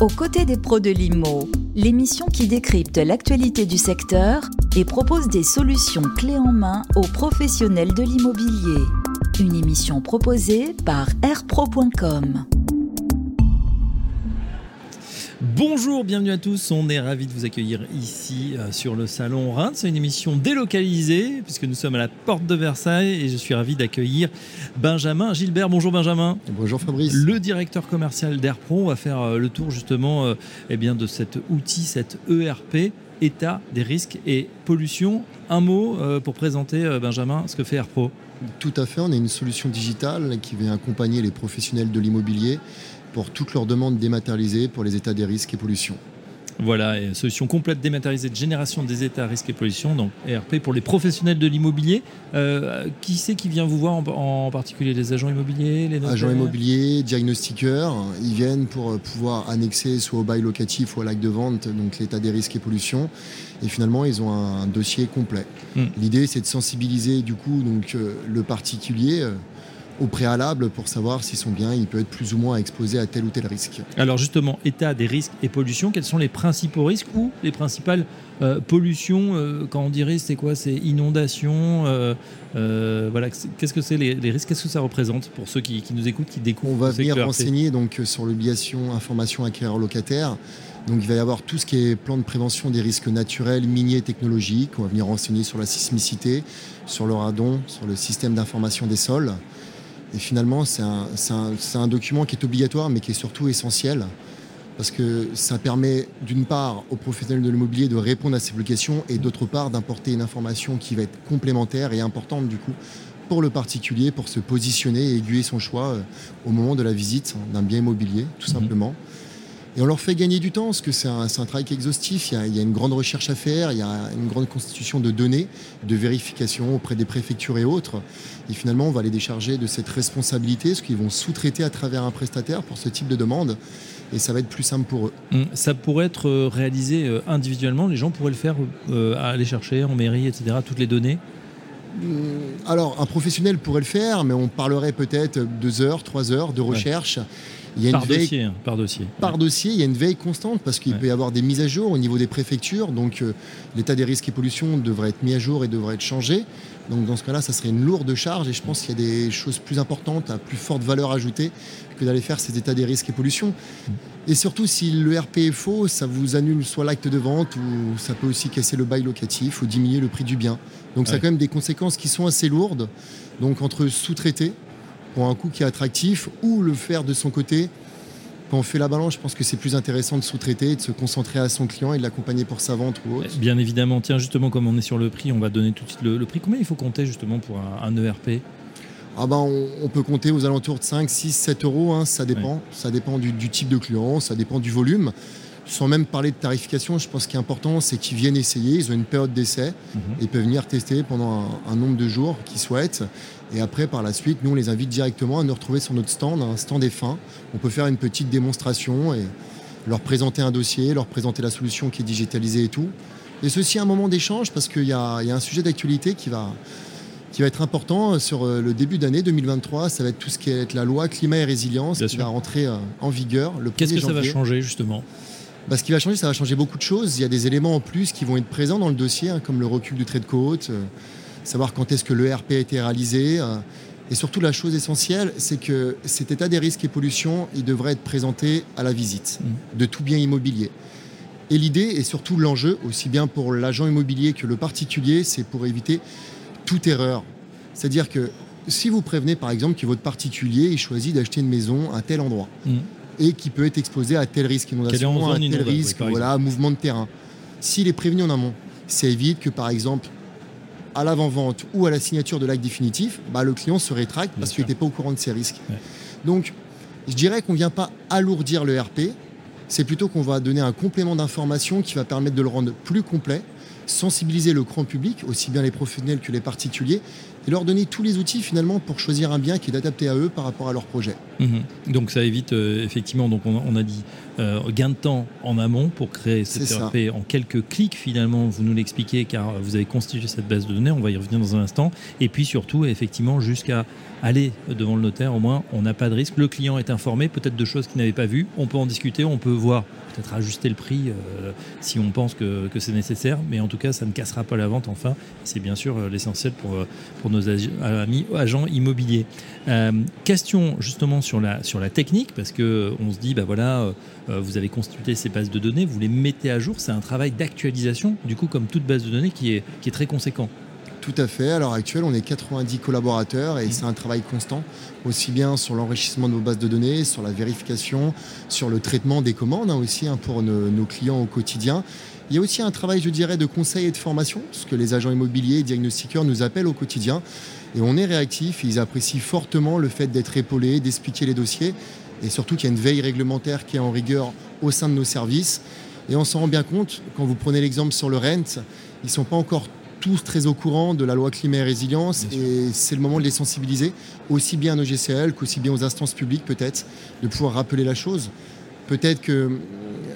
Aux côtés des pros de l'IMO, l'émission qui décrypte l'actualité du secteur et propose des solutions clés en main aux professionnels de l'immobilier. Une émission proposée par airpro.com. Bonjour, bienvenue à tous. On est ravis de vous accueillir ici euh, sur le salon Reims. C'est une émission délocalisée puisque nous sommes à la porte de Versailles et je suis ravi d'accueillir Benjamin Gilbert. Bonjour Benjamin. Bonjour Fabrice. Le directeur commercial d'AirPro. On va faire euh, le tour justement euh, eh bien, de cet outil, cet ERP, état des risques et pollution. Un mot pour présenter Benjamin ce que fait AirPro. Tout à fait. On est une solution digitale qui vient accompagner les professionnels de l'immobilier pour toutes leurs demandes dématérialisées pour les états des risques et pollution. Voilà, solution complète dématérialisée de génération des états risques et pollution, donc ERP pour les professionnels de l'immobilier. Euh, qui c'est qui vient vous voir en, particulier Les agents immobiliers les Agents immobiliers, diagnostiqueurs, ils viennent pour pouvoir annexer soit au bail locatif ou à l'acte de vente donc l'état des risques et pollution. Et finalement, ils ont un, dossier complet. Hmm. L'idée, c'est de sensibiliser du coup donc, euh, le particulier. Au préalable pour savoir si son bien il peut être plus ou moins exposé à tel ou tel risque. Alors justement, état des risques et pollution, quels sont les principaux risques ou les principales euh, pollutions euh, Quand on risque, c'est quoi C'est inondation euh, voilà, Qu'est-ce que c'est les, risques Qu'est-ce que ça représente pour ceux qui, nous écoutent, qui découvrent On va venir renseigner donc, sur l'obligation information acquéreur locataire. Donc il va y avoir tout ce qui est plan de prévention des risques naturels, miniers, technologiques. On va venir renseigner sur la sismicité, sur le radon, sur le système d'information des sols. Et finalement, c'est un, document qui est obligatoire, mais qui est surtout essentiel, parce que ça permet d'une part aux professionnels de l'immobilier de répondre à ces obligations, et d'autre part d'apporter une information qui va être complémentaire et importante du coup pour le particulier, pour se positionner et aiguiller son choix euh, au moment de la visite d'un bien immobilier, tout mhm. simplement. Et on leur fait gagner du temps, parce que c'est un, travail qui est exhaustif. Il y, a, une grande recherche à faire, il y a une grande constitution de données, de vérification auprès des préfectures et autres. Et finalement, on va les décharger de cette responsabilité, ce qu'ils vont sous-traiter à travers un prestataire pour ce type de demande. Et ça va être plus simple pour eux. Hum, ça pourrait être euh, réalisé euh, individuellement, les gens pourraient le faire, euh, aller chercher en mairie, etc., toutes les données alors, un professionnel pourrait le faire, mais on parlerait peut-être deux heures, trois heures de recherche. Il y a par, dossier, hein, par dossier. Par dossier, il y a une veille constante parce qu'il peut y avoir des mises à jour au niveau des préfectures. Donc euh, l'état des risques et pollution devrait être mis à jour et devrait être changé. Donc dans ce cas-là, ça serait une lourde charge et je pense qu'il y a des choses plus importantes, à plus forte valeur ajoutée que d'aller faire ces états des risques et pollution. Et surtout, si le RP est faux, ça vous annule soit l'acte de vente ou ça peut aussi casser le bail locatif ou diminuer le prix du bien. Donc ça a quand même des conséquences qui sont assez lourdes. Donc entre sous-traiter, pour un coût qui est attractif ou le faire de son côté. Quand on fait la balance, je pense que c'est plus intéressant de sous-traiter, de se concentrer à son client et de l'accompagner pour sa vente ou autre. Bien évidemment, tiens, justement, comme on est sur le prix, on va donner tout de suite le, prix. Combien il faut compter justement pour un, ERP ah ben, on, peut compter aux alentours de 5, 6, 7 euros, hein, ça dépend. Ça dépend du, type de client, ça dépend du volume sans même parler de tarification, je pense ce qui est important, c'est qu'ils viennent essayer. Ils ont une période d'essai mhm. et peuvent venir tester pendant un, nombre de jours qu'ils souhaitent. Et après, par la suite, nous, on les invite directement à nous retrouver sur notre stand, un stand des fins. On peut faire une petite démonstration et leur présenter un dossier, leur présenter la solution qui est digitalisée et tout. Et ceci, un moment d'échange parce qu'il y, a un sujet d'actualité qui va, qui va être important sur euh, le début d'année 2023. Ça va être tout ce qui est la loi climat et résilience qui va rentrer euh, en vigueur le Qu'est-ce que ça va changer justement? Bah, ce qui va changer, ça va changer beaucoup de choses. Il y a des éléments en plus qui vont être présents dans le dossier, hein, comme le recul du trait de côte, euh, savoir quand est-ce que l'ERP a été réalisé. Euh, et surtout, la chose essentielle, c'est que cet état des risques et pollutions, il devrait être présenté à la visite mmh. de tout bien immobilier. Et l'idée, et surtout l'enjeu, aussi bien pour l'agent immobilier que le particulier, c'est pour éviter toute erreur. C'est-à-dire que si vous prévenez, par exemple, que votre particulier il choisit d'acheter une maison à tel endroit, mmh et qui peut être exposé à tel risque inondation, à tel risque, voilà, mouvement de terrain. S'il est prévenu en amont, ça évite que par exemple à l'avant-vente ou à la signature de l'acte définitif, bah, le client se rétracte parce qu'il n'était pas au courant de ces risques. Donc, je dirais qu'on ne vient pas alourdir le RP, c'est plutôt qu'on va donner un complément d'information qui va permettre de le rendre plus complet, sensibiliser le grand public, aussi bien les professionnels que les particuliers, et leur donner tous les outils finalement pour choisir un bien qui est adapté à eux par rapport à leur projet. Mhm. Donc ça évite euh, effectivement, donc on, a dit euh, gain de temps en amont pour créer cette ERP en quelques clics finalement, vous nous l'expliquez car vous avez constitué cette base de données, on va y revenir dans un instant, et puis surtout effectivement jusqu'à aller devant le notaire, au moins on n'a pas de risque, le client est informé peut-être de choses qu'il n'avait pas vues, on peut en discuter, on peut voir peut-être ajuster le prix euh, si on pense que, c'est nécessaire, mais en tout cas ça ne cassera pas la vente enfin, c'est bien sûr l'essentiel pour, pour nos amis agents immobiliers. question justement sur la, sur la technique, parce qu'on se dit, bah voilà, euh, euh, vous avez constitué ces bases de données, vous les mettez à jour, c'est un travail d'actualisation, du coup, comme toute base de données qui est, qui est très conséquent. Tout à fait. À l'heure actuelle, on est 90 collaborateurs et mmh. c'est un travail constant, aussi bien sur l'enrichissement de nos bases de données, sur la vérification, sur le traitement des commandes hein, aussi hein, pour nos, clients au quotidien. Il y a aussi un travail, je dirais, de conseil et de formation, ce que les agents immobiliers et diagnostiqueurs nous appellent au quotidien. Et on est réactif, ils apprécient fortement le fait d'être épaulés, d'expliquer les dossiers, et surtout qu'il y a une veille réglementaire qui est en rigueur au sein de nos services. Et on s'en rend bien compte, quand vous prenez l'exemple sur le rent, ils ne sont pas encore tous très au courant de la loi climat et résilience et c'est le moment de les sensibiliser, aussi bien aux GCL qu'aussi bien aux instances publiques peut-être, de pouvoir rappeler la chose. Peut-être que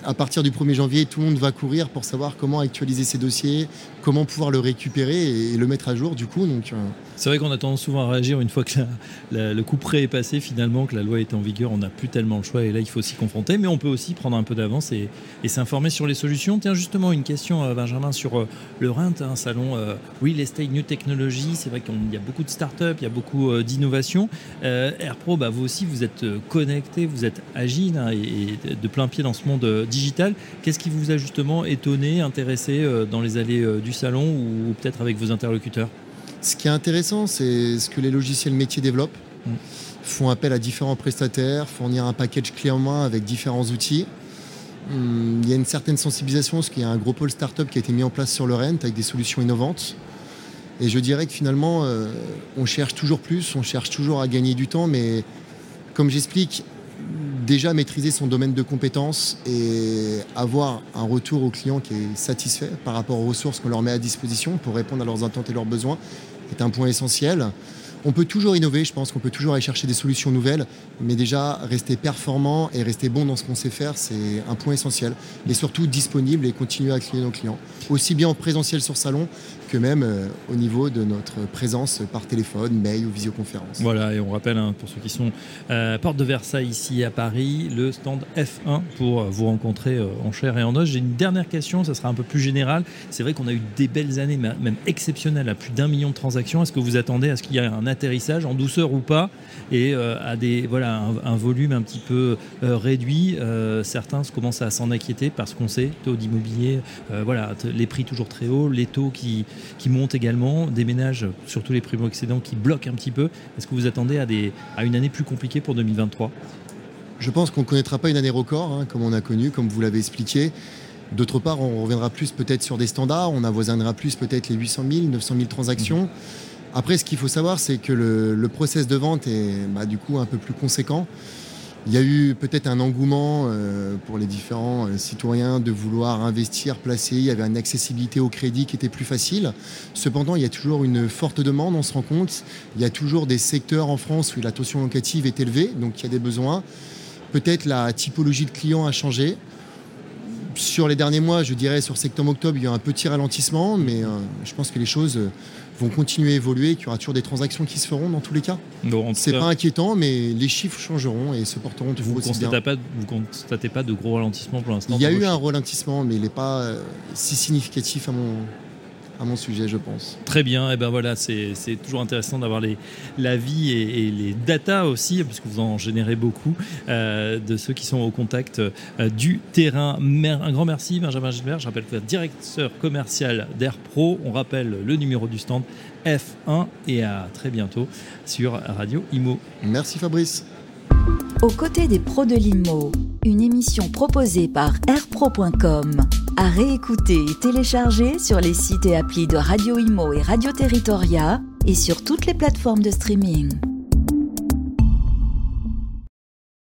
à partir du 1er janvier, tout le monde va courir pour savoir comment actualiser ses dossiers, comment pouvoir le récupérer et, le mettre à jour du coup. Donc, euh, C'est vrai qu'on a tendance souvent à réagir une fois que le coup près est passé, finalement, que la loi est en vigueur, on n'a plus tellement le choix et là il faut s'y confronter, mais on peut aussi prendre un peu d'avance et, s'informer sur les solutions. Tiens, justement, une question, euh, Benjamin, sur euh, le RENT, un salon Real Estate New Technology. C'est vrai qu'il y a beaucoup de startups, il y a beaucoup d'innovations. AirPro, bah, vous aussi, vous êtes connecté, vous êtes agile hein, et, de plein pied dans ce monde digital. Qu'est-ce qui vous a justement étonné, intéressé dans les allées du salon ou peut-être avec vos interlocuteurs? Ce qui est intéressant, c'est ce que les logiciels métiers développent. Mm. Font appel à différents prestataires, fournir un package clé en main avec différents outils. Mm, il y a une certaine sensibilisation, parce qu'il y a un gros pôle startup qui a été mis en place sur le Rent avec des solutions innovantes. Et je dirais que finalement, euh, on cherche toujours plus, on cherche toujours à gagner du temps, mais comme j'explique, déjà maîtriser son domaine de compétences et avoir un retour au client qui est satisfait par rapport aux ressources qu'on leur met à disposition pour répondre à leurs attentes et leurs besoins est un point essentiel. On peut toujours innover, je pense qu'on peut toujours aller chercher des solutions nouvelles, mais déjà rester performant et rester bon dans ce qu'on sait faire, c'est un point essentiel. Et surtout disponible et continuer à clienter nos clients, aussi bien en présentiel sur salon que même euh, au niveau de notre présence par téléphone, mail ou visioconférence. Voilà, et on rappelle hein, pour ceux qui sont euh, porte de Versailles ici à Paris, le stand F1 pour vous rencontrer euh, en chair et en os. J'ai une dernière question, ça sera un peu plus général. C'est vrai qu'on a eu des belles années, même exceptionnelles, à plus d'un million de transactions. Est-ce que vous attendez à ce qu'il y ait un atterrissage en douceur ou pas et à des voilà un, volume un petit peu réduit Certains commencent à s'en inquiéter parce qu'on sait taux d'immobilier, voilà les prix toujours très hauts, les taux qui qui montent également, des ménages, surtout les primo-excédents, qui bloquent un petit peu. Est-ce que vous attendez à, des, à une année plus compliquée pour 2023 Je pense qu'on ne connaîtra pas une année record, hein, comme on a connu, comme vous l'avez expliqué. D'autre part, on reviendra plus peut-être sur des standards, on avoisinera plus peut-être les 800 000, 900 000 transactions. Mmh. Après, ce qu'il faut savoir, c'est que le, process de vente est bah, du coup un peu plus conséquent. Il y a eu peut-être un engouement euh, pour les différents euh, citoyens de vouloir investir, placer. Il y avait une accessibilité au crédit qui était plus facile. Cependant, il y a toujours une forte demande, on se rend compte. Il y a toujours des secteurs en France où la tension locative est élevée, donc il y a des besoins. Peut-être la typologie de clients a changé. Sur les derniers mois, je dirais sur septembre-octobre, il y a un petit ralentissement, mais euh, je pense que les choses vont continuer à évoluer, qu'il y aura toujours des transactions qui se feront dans tous les cas. C'est pas inquiétant, mais les chiffres changeront et se porteront toujours vous aussi bien. Pas, vous constatez pas de gros ralentissement pour l'instant Il y a eu un ralentissement, mais il n'est pas euh, si significatif à mon, à mon sujet, je pense. Très bien, et ben voilà, c'est toujours intéressant d'avoir la vie et, les datas aussi, parce que vous en générez beaucoup, euh, de ceux qui sont au contact euh, du terrain. Un grand merci, Benjamin Gilbert. Je rappelle que vous êtes directeur commercial d'Air Pro. On rappelle le numéro du stand F1 et à très bientôt sur Radio Imo. Merci Fabrice. Aux côtés des pros de l'IMO, une émission proposée par airpro.com, à réécouter et télécharger sur les sites et applis de Radio Imo et Radio Territoria et sur toutes les plateformes de streaming.